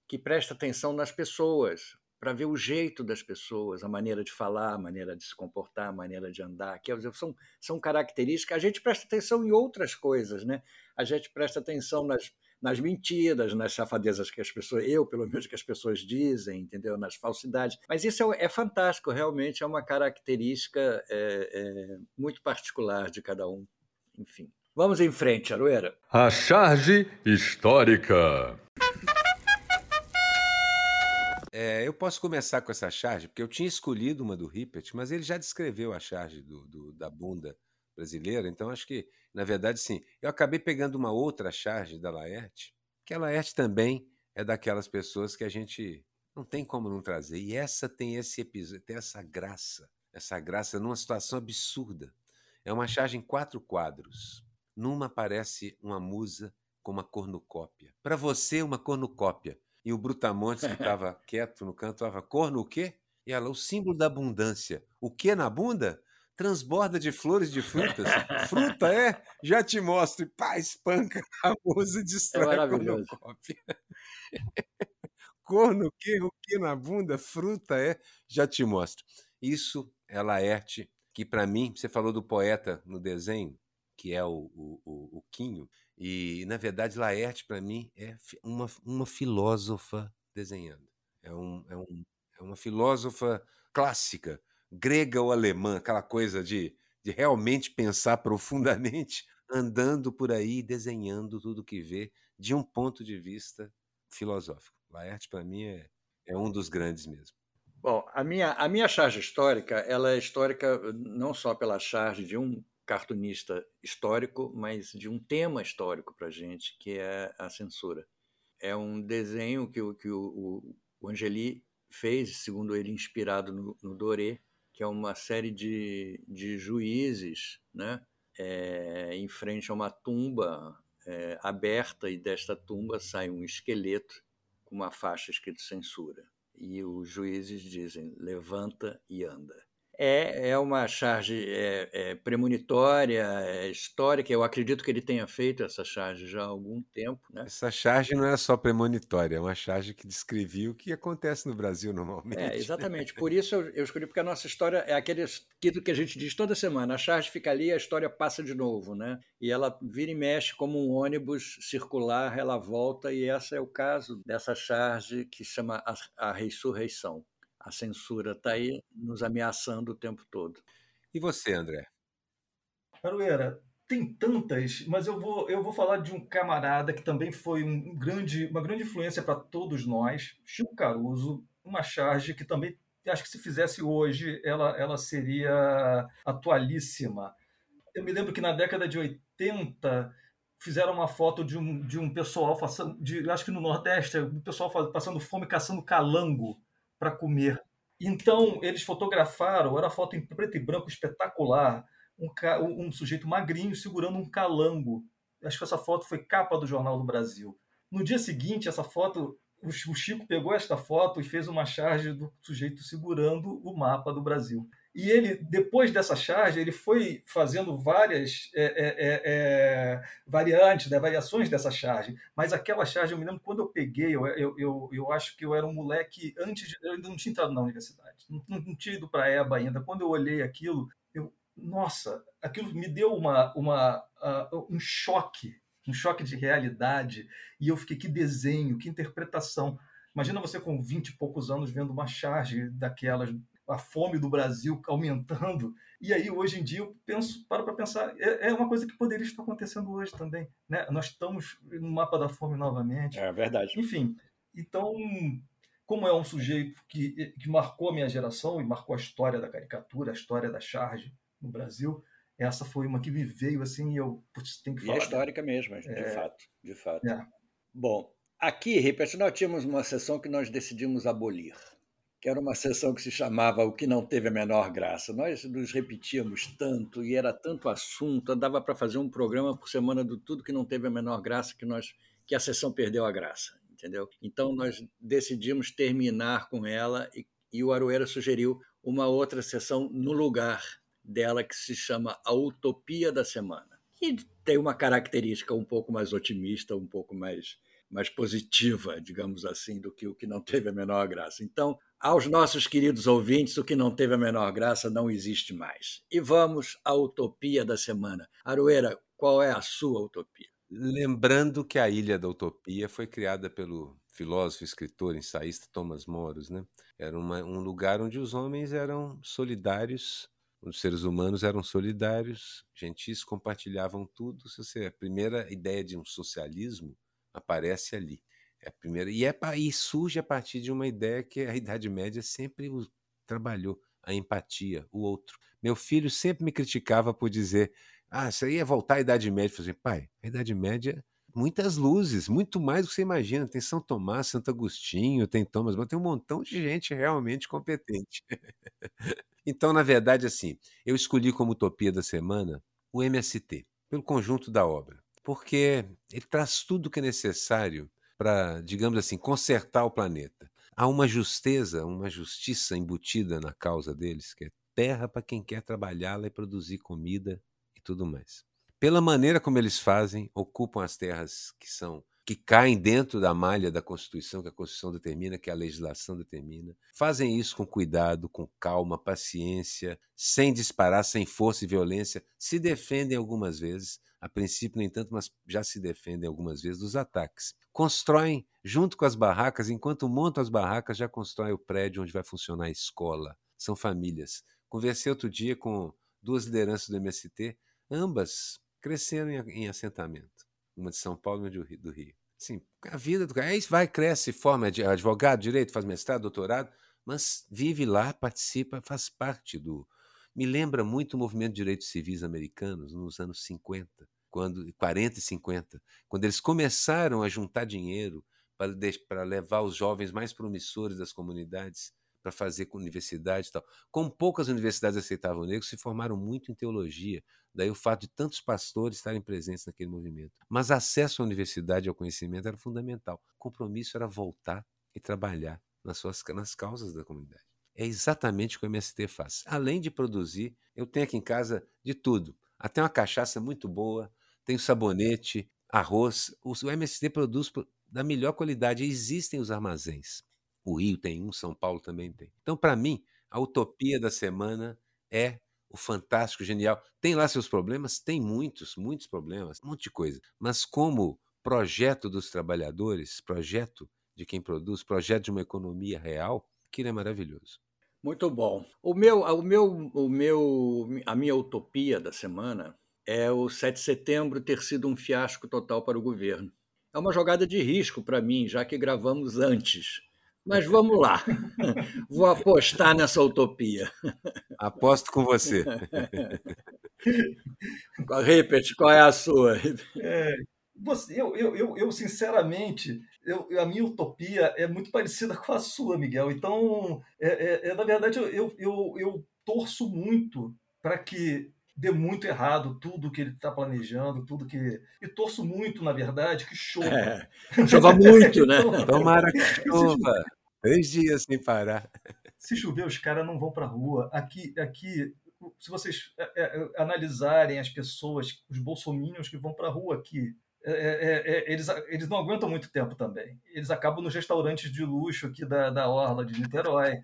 que presta atenção nas pessoas, para ver o jeito das pessoas, a maneira de falar, a maneira de se comportar, a maneira de andar, que são, são características. A gente presta atenção em outras coisas, né? A gente presta atenção nas, nas mentiras, nas safadezas que as pessoas, eu pelo menos que as pessoas dizem, entendeu? Nas falsidades. Mas isso é, é fantástico, realmente é uma característica é, é, muito particular de cada um. Enfim. Vamos em frente, Aroeira. A charge histórica. É, eu posso começar com essa charge, porque eu tinha escolhido uma do Rippert, mas ele já descreveu a charge do, do, da bunda brasileira, então acho que, na verdade, sim. Eu acabei pegando uma outra charge da Laerte, que a Laerte também é daquelas pessoas que a gente não tem como não trazer. E essa tem esse episódio, tem essa graça, essa graça numa situação absurda. É uma charge em quatro quadros. Numa aparece uma musa com uma cornucópia. Para você, uma cornucópia. E o Brutamontes, que estava quieto no canto, falava: corno o quê? E ela, o símbolo da abundância. O que na bunda? Transborda de flores de frutas. Fruta é? Já te mostro. E pá, espanca a musa e É destrói a maravilhoso. cornucópia. Corno o quê? O que na bunda? Fruta é? Já te mostro. Isso é Laerte, que para mim, você falou do poeta no desenho, que é o, o, o, o Quinho, e na verdade Laerte para mim é uma, uma filósofa desenhando. É, um, é, um, é uma filósofa clássica, grega ou alemã, aquela coisa de, de realmente pensar profundamente, andando por aí desenhando tudo que vê de um ponto de vista filosófico. Laerte para mim é, é um dos grandes mesmo. Bom, a minha, a minha charge histórica, ela é histórica não só pela charge de um cartunista histórico, mas de um tema histórico para a gente, que é a censura. É um desenho que, que o, o, o Angeli fez, segundo ele, inspirado no, no Doré, que é uma série de, de juízes né, é, em frente a uma tumba é, aberta, e desta tumba sai um esqueleto com uma faixa escrito censura e os juízes dizem levanta e anda. É, é uma charge é, é premonitória, é histórica. Eu acredito que ele tenha feito essa charge já há algum tempo. Né? Essa charge não é só premonitória, é uma charge que descrevia o que acontece no Brasil É, normalmente. exatamente. Por isso eu, eu escolhi, porque a nossa história é aquele que a gente diz toda semana. A charge fica ali, a história passa de novo, né? E ela vira e mexe como um ônibus circular, ela volta, e esse é o caso dessa charge que chama a, a ressurreição. A censura está aí nos ameaçando o tempo todo. E você, André? Caroeira, tem tantas, mas eu vou, eu vou falar de um camarada que também foi um grande, uma grande influência para todos nós, Chico Caruso, uma charge que também acho que se fizesse hoje ela, ela seria atualíssima. Eu me lembro que na década de 80 fizeram uma foto de um, de um pessoal passando, de, acho que no Nordeste, um pessoal passando fome caçando calango para comer. Então eles fotografaram, era foto em preto e branco espetacular um, um, sujeito magrinho segurando um calango. Acho que essa foto foi capa do Jornal do Brasil. No dia seguinte, essa foto, o Chico pegou esta foto e fez uma charge do sujeito segurando o mapa do Brasil. E ele, depois dessa charge, ele foi fazendo várias é, é, é, variantes, né, variações dessa charge. Mas aquela charge, eu me lembro quando eu peguei, eu, eu, eu, eu acho que eu era um moleque antes de. Eu ainda não tinha entrado na universidade, não, não tinha ido para a EBA ainda. Quando eu olhei aquilo, eu, nossa, aquilo me deu uma, uma, uh, um choque, um choque de realidade. E eu fiquei, que desenho, que interpretação. Imagina você com 20 e poucos anos vendo uma charge daquelas, a fome do Brasil aumentando. E aí, hoje em dia, eu penso, paro para pensar, é, é, uma coisa que poderia estar acontecendo hoje também. Né? Nós estamos no mapa da fome novamente. É verdade. Enfim, então, como é um sujeito que, que marcou a minha geração e marcou a história da caricatura, a história da charge, no Brasil, essa foi uma que me veio assim e eu putz, tenho que falar. E é histórica mesmo, de é... fato, de fato. É. Bom, aqui, Ripert, nós tínhamos uma sessão que nós decidimos abolir, que era uma sessão que se chamava O que não teve a menor graça. Nós nos repetíamos tanto e era tanto assunto, dava para fazer um programa por semana do tudo que não teve a menor graça que nós que a sessão perdeu a graça, entendeu? Então nós decidimos terminar com ela e, e o Aroeira sugeriu uma outra sessão no lugar dela que se chama A Utopia da Semana. E tem uma característica um pouco mais otimista, um pouco mais, mais positiva, digamos assim, do que o que não teve a menor graça. Então, aos nossos queridos ouvintes, o que não teve a menor graça não existe mais. E vamos à Utopia da Semana. Aroeira, qual é a sua utopia? Lembrando que a Ilha da Utopia foi criada pelo filósofo, escritor, ensaísta Thomas Moros, né? Era uma, um lugar onde os homens eram solidários Os seres humanos eram solidários, gentis, compartilhavam tudo. Se você, a primeira ideia de um socialismo aparece ali. É a primeira e é e surge a partir de uma ideia que a Idade Média sempre trabalhou, a empatia, o outro. Meu filho sempre me criticava por dizer: "Ah, isso aí é voltar à Idade Média". Eu falei: assim, "Pai, a Idade Média muitas luzes, muito mais do que você imagina. Tem São Tomás, Santo Agostinho, tem Thomas, mas tem um montão de gente realmente competente. então, na verdade, assim, eu escolhi como utopia da semana o MST, pelo conjunto da obra, porque ele traz tudo que é necessário para, digamos assim, consertar o planeta. Há uma justeza, uma justiça embutida na causa deles, que é terra para quem quer trabalhá-la e produzir comida e tudo mais pela maneira como eles fazem, ocupam as terras que são que caem dentro da malha da Constituição, que a Constituição determina, que a legislação determina. Fazem isso com cuidado, com calma, paciência, sem disparar, sem força e violência. Se defendem algumas vezes, a princípio, no entanto, mas já se defendem algumas vezes dos ataques. Constroem, junto com as barracas, enquanto montam as barracas, já constroem o prédio onde vai funcionar a escola. São famílias. Conversei outro dia com duas lideranças do MST, ambas crescendo em, assentamento. Uma de São Paulo e uma do Rio. Sim, a vida do cara. Aí vai, cresce, forma advogado, direito, faz mestrado, doutorado, mas vive lá, participa, faz parte do. Me lembra muito o movimento de direitos civis americanos nos anos 50, quando 40 e 50, quando eles começaram a juntar dinheiro para, levar os jovens mais promissores das comunidades para fazer com universidade e tal. Como poucas universidades aceitavam negros, se formaram muito em teologia. Daí o fato de tantos pastores estarem presentes naquele movimento. Mas acesso à universidade e ao conhecimento era fundamental. O compromisso era voltar e trabalhar nas, suas, nas causas da comunidade. É exatamente o que o MST faz. Além de produzir, eu tenho aqui em casa de tudo. Até uma cachaça muito boa, tenho sabonete, arroz. O MST produz da melhor qualidade. Existem os armazéns. O Rio tem um, São Paulo também tem. Então, para mim, a utopia da semana é o fantástico, genial. Tem lá seus problemas? Tem muitos, muitos problemas, um monte de coisa. Mas como projeto dos trabalhadores, projeto de quem produz, projeto de uma economia real, aquilo é maravilhoso. Muito bom. O meu, o meu, o meu, a minha utopia da semana é o 7 de setembro ter sido um fiasco total para o governo. É uma jogada de risco para mim, já que gravamos antes. Mas vamos lá. Vou apostar nessa utopia. Aposto com você. Repete, qual é a sua? É, você, eu, eu, eu, eu, sinceramente, eu, a minha utopia é muito parecida com a sua, Miguel. Então, é, é, é na verdade, eu, eu, eu torço muito para que dê muito errado tudo que ele está planejando, tudo que. E torço muito, na verdade, que chova. É, chova muito, né? Tomara que chova. Três dias sem parar. Se chover, os caras não vão para a rua. Aqui, aqui, se vocês é, é, analisarem as pessoas, os bolsominions que vão para a rua aqui, é, é, é, eles, eles não aguentam muito tempo também. Eles acabam nos restaurantes de luxo aqui da, da Orla de Niterói,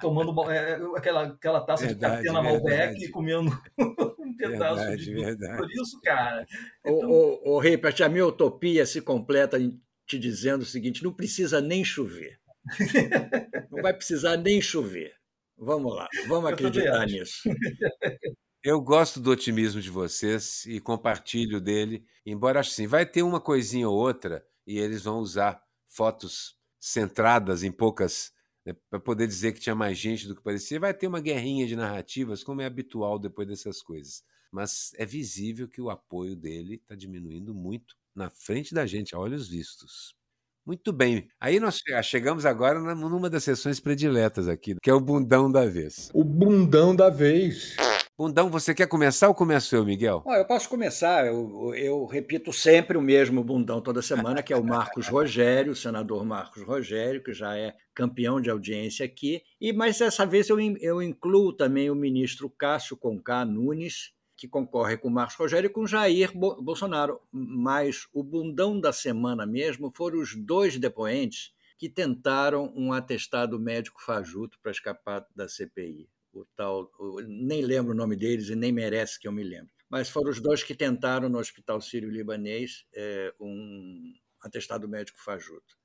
tomando é, aquela, aquela taça verdade, de catena Malbec e comendo pedaço verdade, de. Verdade. Por isso, cara. Então... O, o, o Ripert, a minha utopia se completa te dizendo o seguinte: não precisa nem chover. Não vai precisar nem chover. Vamos lá, vamos acreditar nisso. Eu gosto do otimismo de vocês e compartilho dele, embora acho assim, vai ter uma coisinha ou outra e eles vão usar fotos centradas em poucas né, para poder dizer que tinha mais gente do que parecia. Vai ter uma guerrinha de narrativas, como é habitual depois dessas coisas. Mas é visível que o apoio dele está diminuindo muito na frente da gente, a olhos vistos. Muito bem. Aí nós chegamos agora numa das sessões prediletas aqui, que é o bundão da vez. O bundão da vez. Bundão, você quer começar ou começo eu, Miguel? Oh, eu posso começar. Eu, eu, repito sempre o mesmo bundão toda semana, que é o Marcos Rogério, o senador Marcos Rogério, que já é campeão de audiência aqui. E Mas dessa vez eu, eu incluo também o ministro Cássio Conká Nunes, que concorre com Marcos Rogério e com Jair Bolsonaro. Mas o bundão da semana mesmo foram os dois depoentes que tentaram um atestado médico fajuto para escapar da CPI. O tal, o, nem lembro o nome deles e nem merece que eu me lembre. Mas foram os dois que tentaram no Hospital Sírio-Libanês é, um atestado médico fajuto.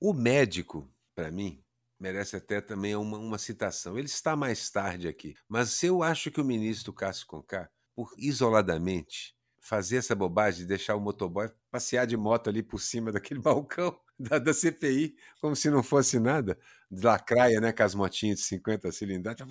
O médico, para mim, merece até também uma, uma citação. Ele está mais tarde aqui, mas eu acho que o ministro Cássio Conká, por isoladamente fazer essa bobagem de deixar o motoboy passear de moto ali por cima daquele balcão da, da CPI, como se não fosse nada, de lacraia, né, com as motinhas de 50 cilindradas,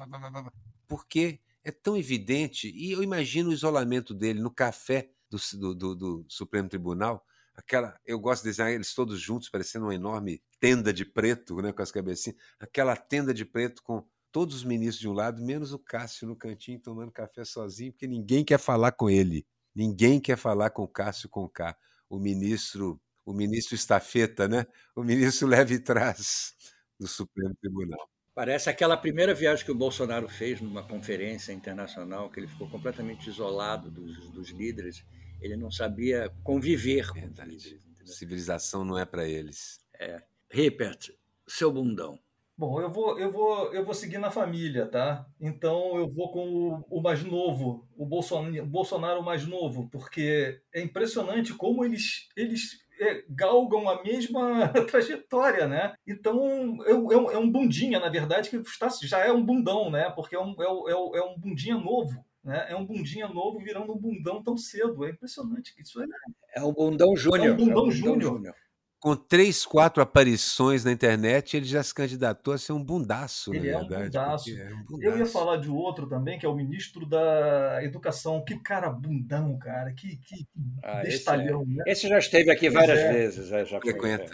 porque é tão evidente, e eu imagino o isolamento dele no café do, do, do Supremo Tribunal, aquela, eu gosto de desenhar eles todos juntos, parecendo uma enorme tenda de preto, né, com as cabecinhas, aquela tenda de preto com todos os ministros de um lado, menos o Cássio no cantinho tomando café sozinho, porque ninguém quer falar com ele. Ninguém quer falar com o Cássio Conká, o ministro, o ministro estafeta, né? O ministro leve trás do Supremo Tribunal. Parece aquela primeira viagem que o Bolsonaro fez numa conferência internacional, que ele ficou completamente isolado dos, dos líderes. Ele não sabia conviver com os líderes. Entendeu? Civilização não é para eles. É. Ripert, seu bundão. Bom, eu vou, eu vou, eu vou seguir na família, tá? Então eu vou com o, o mais novo, o Bolsonaro, o Bolsonaro mais novo, porque é impressionante como eles, eles galgam a mesma trajetória, né? Então é, é, é, um bundinha, na verdade, que está, já é um bundão, né? Porque é um, é, é, é um bundinha novo. Né? É um bundinha novo virando um bundão tão cedo. É impressionante. Isso é... é um bundão júnior. É um bundão, é um bundão júnior com três, quatro aparições na internet, ele já se candidatou a ser um bundaço, ele é um bundaço. é um bundaço. Eu ia falar de outro também, que é o ministro da Educação. Que cara bundão, cara. Que, que ah, bestalhão. Esse, é. né? esse já esteve aqui várias é. vezes. É, já Frequenta.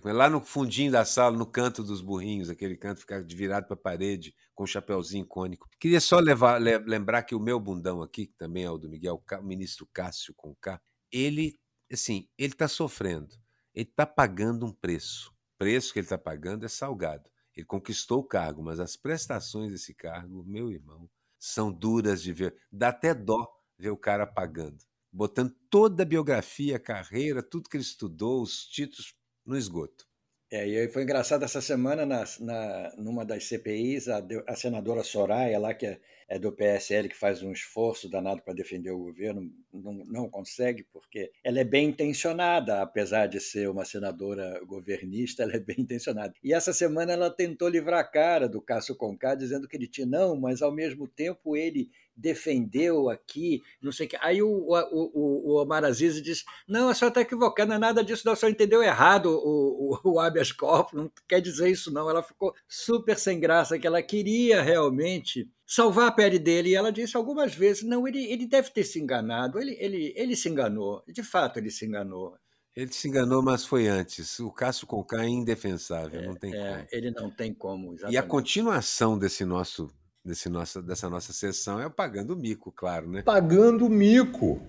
Foi, Lá no fundinho da sala, no canto dos burrinhos, aquele canto ficar virado para a parede, com um chapéuzinho cônico. Queria só levar, lembrar que o meu bundão aqui, que também é o do Miguel, o ministro Cássio com K, ele, assim, ele está sofrendo ele está pagando um preço. O preço que ele está pagando é salgado. Ele conquistou o cargo, mas as prestações desse cargo, meu irmão, são duras de ver. Dá até dó ver o cara pagando, botando toda a biografia, a carreira, tudo que ele estudou, os títulos no esgoto. É, e foi engraçado essa semana, na, na, numa das CPIs, a, a senadora Soraya, lá que é, é, do PSL, que faz um esforço danado para defender o governo, não, não consegue, porque ela é bem intencionada, apesar de ser uma senadora governista, ela é bem intencionada. E essa semana ela tentou livrar a cara do Cássio Conká, dizendo que ele tinha, não, mas ao mesmo tempo ele defendeu aqui, não sei o que. Aí o, o, o, Omar Aziz disse: Não, a senhora está equivocada, não é nada disso, não, a senhora entendeu errado o, o, o habeas corpus, não quer dizer isso, não. Ela ficou super sem graça, que ela queria realmente salvar a pele dele. E ela disse algumas vezes: Não, ele, ele deve ter se enganado, ele, ele, ele se enganou, de fato ele se enganou. Ele se enganou, mas foi antes. O Cássio Conká é indefensável, é, não tem é, como. Ele não tem como, exatamente. E a continuação desse nosso desse nossa, dessa nossa sessão é pagando o mico, claro, né? Pagando o mico.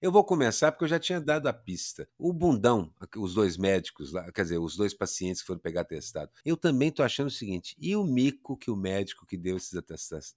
Eu vou começar porque eu já tinha dado a pista. O bundão, os dois médicos lá, quer dizer, os dois pacientes que foram pegar atestado. Eu também estou achando o seguinte: e o mico que o médico que deu esses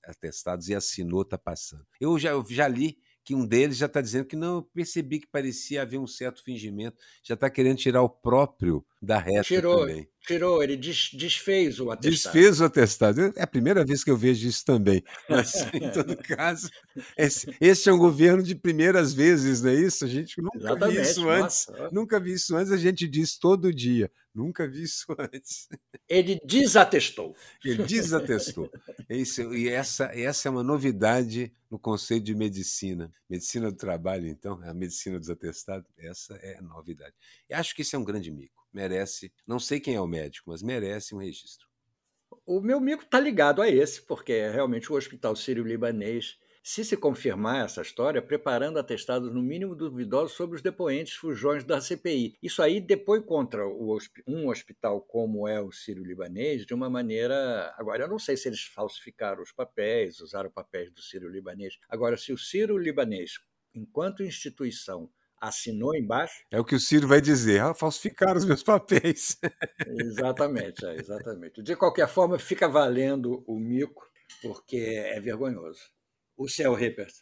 atestados e assinou está passando? Eu já, eu já li que um deles já está dizendo que não, eu percebi que parecia haver um certo fingimento, já está querendo tirar o próprio da reta tirou, também. Tirou, ele des, desfez o atestado. Desfez o atestado. É a primeira vez que eu vejo isso também. Mas, em todo caso, esse, esse, é um governo de primeiras vezes, não é isso? A gente nunca Exatamente, viu isso antes. Nossa. Nunca vi isso antes, a gente diz todo dia. Nunca vi isso antes. Ele desatestou. Ele desatestou. Isso, e essa, essa é uma novidade no conceito de medicina. Medicina do trabalho, então, a medicina dos atestados, essa é a novidade. E acho que isso é um grande mico merece, não sei quem é o médico, mas merece um registro. O meu mico está ligado a esse, porque realmente o Hospital Sírio-Libanês, se se confirmar essa história, preparando atestados no mínimo duvidosos sobre os depoentes fujões da CPI. Isso aí depois contra um hospital como é o Sírio-Libanês de uma maneira. Agora, eu não sei se eles falsificaram os papéis, usaram papéis do Sírio-Libanês. Agora, se o Sírio-Libanês, enquanto instituição, assinou embaixo. É o que o Ciro vai dizer, ah, falsificaram os meus papéis. exatamente, é, exatamente. De qualquer forma, fica valendo o mico, porque é vergonhoso. O céu, Ripert.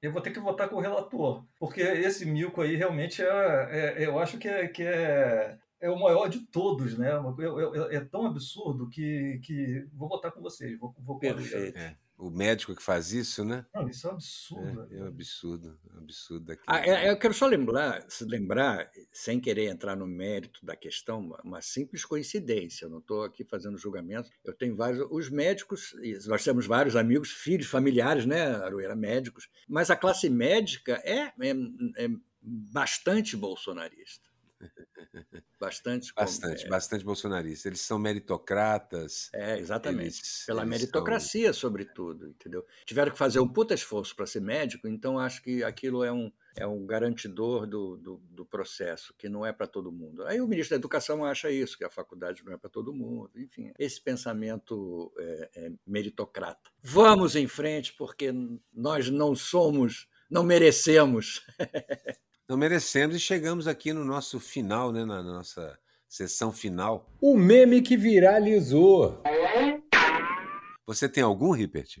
Eu vou ter que votar com o relator, porque esse mico aí realmente é, é eu acho que é, que é, é o maior de todos, né? É, é, é tão absurdo que, que vou votar com vocês. Vou, vou Perfeito. É. o médico que faz isso, né? Não, isso é um absurdo. É, é um absurdo, um absurdo. Ah, é, eu quero só lembrar, se lembrar, sem querer entrar no mérito da questão, uma simples coincidência. Eu não estou aqui fazendo julgamento. Eu tenho vários, os médicos, nós temos vários amigos, filhos, familiares, né, Aroeira, médicos. Mas a classe médica é, é, é bastante bolsonarista. Bastante. Bastante, é, bastante bolsonarista. Eles são meritocratas. É, exatamente. Eles, Pela eles meritocracia, são... sobretudo, entendeu? Tiveram que fazer um puta esforço para ser médico, então acho que aquilo é um, é um garantidor do, do, do processo, que não é para todo mundo. Aí o ministro da Educação acha isso, que a faculdade não é para todo mundo. Enfim, esse pensamento é, é meritocrata. Vamos em frente, porque nós não somos, não merecemos. Não merecemos e chegamos aqui no nosso final, né, na nossa sessão final. O meme que viralizou. Você tem algum, Ripert?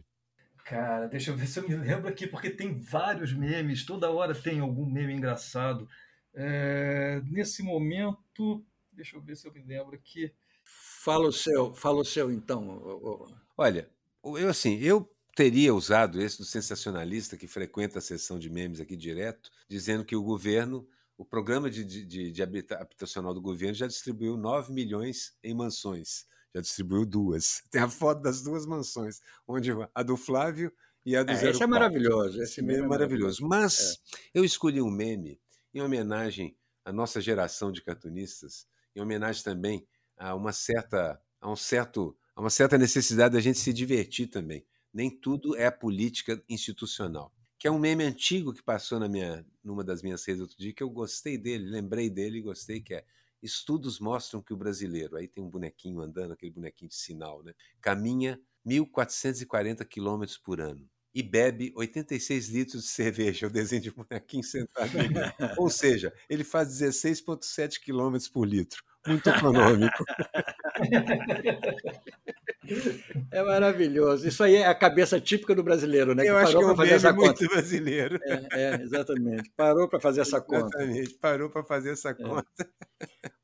Cara, deixa eu ver se eu me lembro aqui, porque tem vários memes, toda hora tem algum meme engraçado. É, nesse momento, deixa eu ver se eu me lembro aqui. Fala o seu, fala o seu então. Olha, eu assim, eu teria usado esse do sensacionalista que frequenta a sessão de memes aqui direto, dizendo que o governo, o programa de, de, de habitacional do governo já distribuiu 9 milhões em mansões. Já distribuiu duas. Tem a foto das duas mansões, onde a do Flávio e a do é, Zero Esse é maravilhoso. Esse meme é maravilhoso. Mas é. eu escolhi um meme em homenagem à nossa geração de cartunistas, em homenagem também a uma certa, a um certo, a uma certa necessidade da gente se divertir também nem tudo é política institucional. Que é um meme antigo que passou na minha, numa das minhas redes outro dia, que eu gostei dele, lembrei dele e gostei, que é Estudos mostram que o brasileiro, aí tem um bonequinho andando, aquele bonequinho de sinal, né? Caminha 1.440 quilômetros por ano e bebe 86 litros de cerveja, o desenho de bonequinho sentado. Ou seja, ele faz 16,7 quilômetros por litro. Muito econômico. É maravilhoso. Isso aí é a cabeça típica do brasileiro, né? Eu que acho que é um fazer essa muito conta. brasileiro. É, é, exatamente. Parou para fazer essa conta. Exatamente, parou para fazer essa é. conta.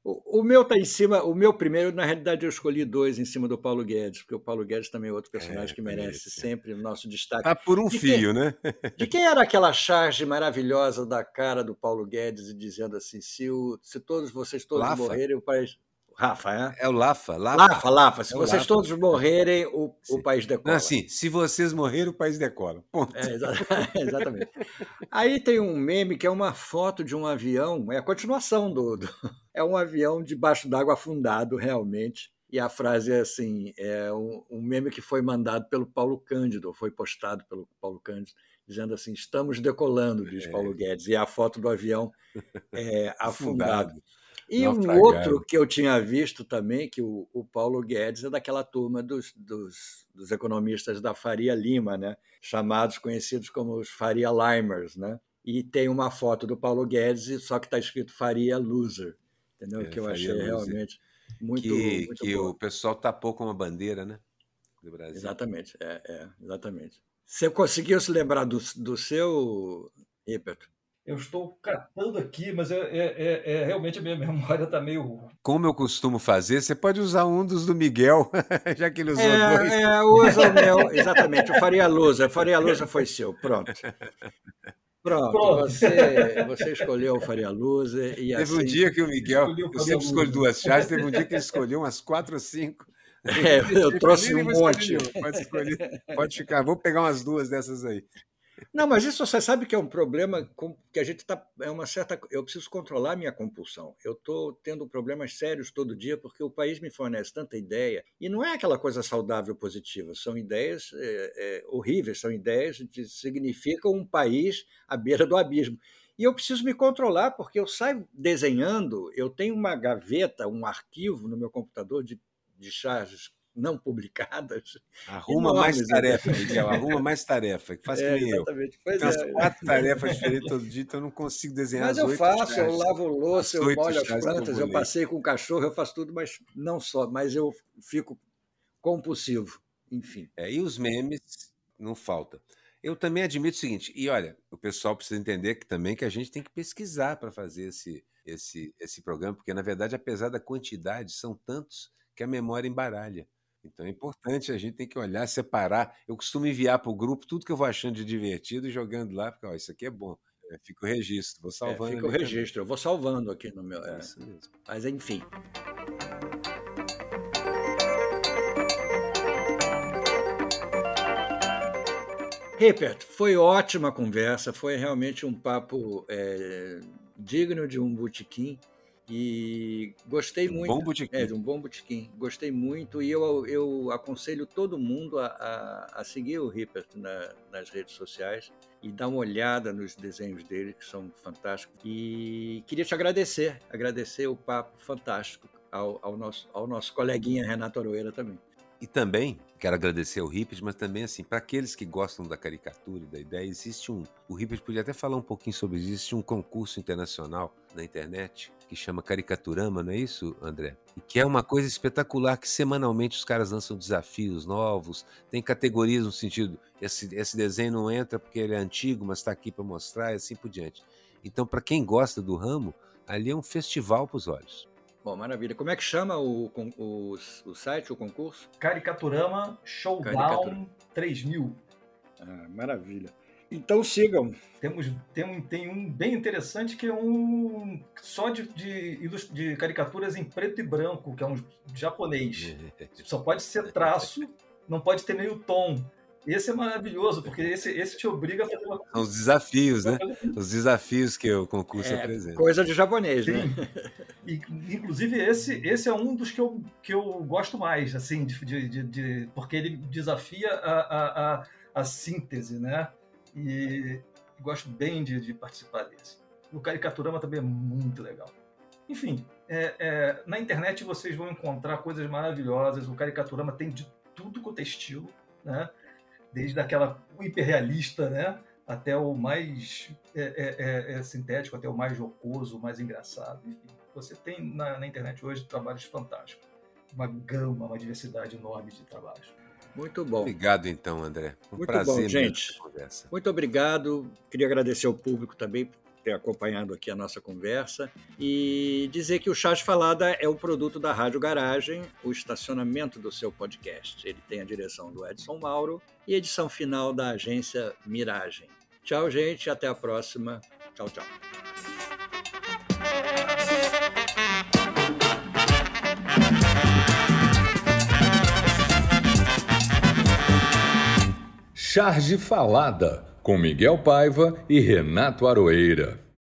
O, o, meu está em cima, o meu primeiro, na realidade, eu escolhi dois em cima do Paulo Guedes, porque o Paulo Guedes também é outro personagem é, que merece sempre o nosso destaque. Tá por um de fio, quem, né? De quem era aquela charge maravilhosa da cara do Paulo Guedes dizendo assim: se, o, se todos vocês todos Lafa. morrerem, país Rafa, é? É o Lafa. Lafa, Lafa. Lafa. Se é vocês Lafa. todos morrerem, o, o país decola. Não, assim, se vocês morrerem, o país decola. Ponto. É, exatamente. Aí tem um meme que é uma foto de um avião, é a continuação do. do é um avião debaixo d'água afundado, realmente. E a frase é assim: é um, um meme que foi mandado pelo Paulo Cândido, foi postado pelo Paulo Cândido, dizendo assim: estamos decolando, diz é. Paulo Guedes. E a foto do avião é, afundado. E um outro que eu tinha visto também, que o, o Paulo Guedes é daquela turma dos, dos, dos, economistas da Faria Lima, né? chamados, conhecidos como os Faria Limers. Né? E tem uma foto do Paulo Guedes, só que está escrito Faria Loser, entendeu? É, que eu achei loser. realmente muito, que, muito que o pessoal tapou com uma bandeira né? do Brasil. Exatamente, é, é, exatamente. Você conseguiu se lembrar do, do seu, Ripert? Eu estou catando aqui, mas é, é, é, é realmente a minha memória está meio. Como eu costumo fazer, você pode usar um dos do Miguel, já que ele usou é, dois. É, usa o meu, exatamente. O Faria Lusa. Faria Lusa foi seu, pronto. Pronto, Pronto. Você, você escolheu o Faria Lusa e Teve assim... um dia que o Miguel, eu sempre escolho duas chaves, teve um dia que ele escolheu umas quatro ou cinco. É, eu trouxe um monte. Pode escolher, pode ficar. Vou pegar umas duas dessas aí. Não, mas isso você sabe que é um problema que a gente está. É uma certa. Eu preciso controlar a minha compulsão. Eu estou tendo problemas sérios todo dia porque o país me fornece tanta ideia. E não é aquela coisa saudável positiva. São ideias é, é, horríveis, são ideias que significam um país à beira do abismo. E eu preciso me controlar, porque eu saio desenhando, eu tenho uma gaveta, um arquivo no meu computador de, de charges não publicadas. Arruma enormes, mais tarefa, Miguel, arruma mais tarefa. Faz é, que nem exatamente. eu. Pois Tem é. quatro tarefas diferentes todo dia, então eu não consigo desenhar Mas eu faço, eu lavo louça, eu molho as plantas, eu passei com o cachorro, eu faço tudo, mas não só, mas eu fico compulsivo, enfim. É, e os memes não falta. Eu também admito o seguinte, e olha, o pessoal precisa entender que também que a gente tem que pesquisar para fazer esse, esse, esse programa, porque na verdade, apesar da quantidade, são tantos que a memória embaralha. Então é importante, a gente tem que olhar, separar. Eu costumo enviar para o grupo tudo que eu vou achando de divertido e jogando lá, porque ó, isso aqui é bom. É, fica o registro, vou salvando. É, fica o registro, também. eu vou salvando aqui no meu. É, isso mesmo. Mas enfim. Ripert, foi ótima conversa, foi realmente um papo é, digno de um botequim e gostei muito. Bom botequim. É, de um bom botequim. Gostei muito e eu, eu aconselho todo mundo a, a, a seguir o Ripert na, nas redes sociais e dar uma olhada nos desenhos dele, que são fantásticos. E queria te agradecer, agradecer o papo fantástico ao, ao nosso, ao nosso coleguinha Renato Aroeira também. E também quero agradecer ao Rippet, mas também assim, para aqueles que gostam da caricatura e da ideia, existe um. O Rippet podia até falar um pouquinho sobre isso. Existe um concurso internacional na internet que chama Caricaturama, não é isso, André? E que é uma coisa espetacular que semanalmente os caras lançam desafios novos, tem categorias no sentido, esse, esse desenho não entra porque ele é antigo, mas está aqui para mostrar e assim por diante. Então, para quem gosta do ramo, ali é um festival para os olhos. Bom, maravilha. Como é que chama o, o, o site, o concurso? Caricaturama Showdown Caricatura. 3000. Ah, maravilha. Então sigam. Temos, tem, tem um bem interessante que é um só de, de, de caricaturas em preto e branco, que é um japonês. Só pode ser traço, não pode ter meio tom. Esse é maravilhoso, porque esse, esse te obriga a fazer uma... São os desafios, né? Os desafios que o concurso é, apresenta. Coisa de japonês, Sim. né? E, inclusive, esse, esse é um dos que eu, que eu gosto mais, assim, de, de, de porque ele desafia a, a, a, a, síntese, né? E gosto bem de, de participar desse. O Caricaturama também é muito legal. Enfim, é, é, na internet vocês vão encontrar coisas maravilhosas. O Caricaturama tem de tudo quanto é estilo, né? Desde aquela hiperrealista, né? Até o mais é, é, é, é, sintético, até o mais jocoso, o mais engraçado. Enfim, você tem na, na, internet hoje trabalhos fantásticos. Uma gama, uma diversidade enorme de trabalhos. Muito bom. Obrigado, então, André. Um Muito prazer bom, gente. Muito obrigado. Queria agradecer ao público também ter acompanhado aqui a nossa conversa e dizer que o Chá de Falada é o produto da Rádio Garagem, o estacionamento do seu podcast. Ele tem a direção do Edson Mauro e edição final da agência Miragem. Tchau, gente, até a próxima. Tchau, tchau. Charge Falada com Miguel Paiva e Renato Aroeira.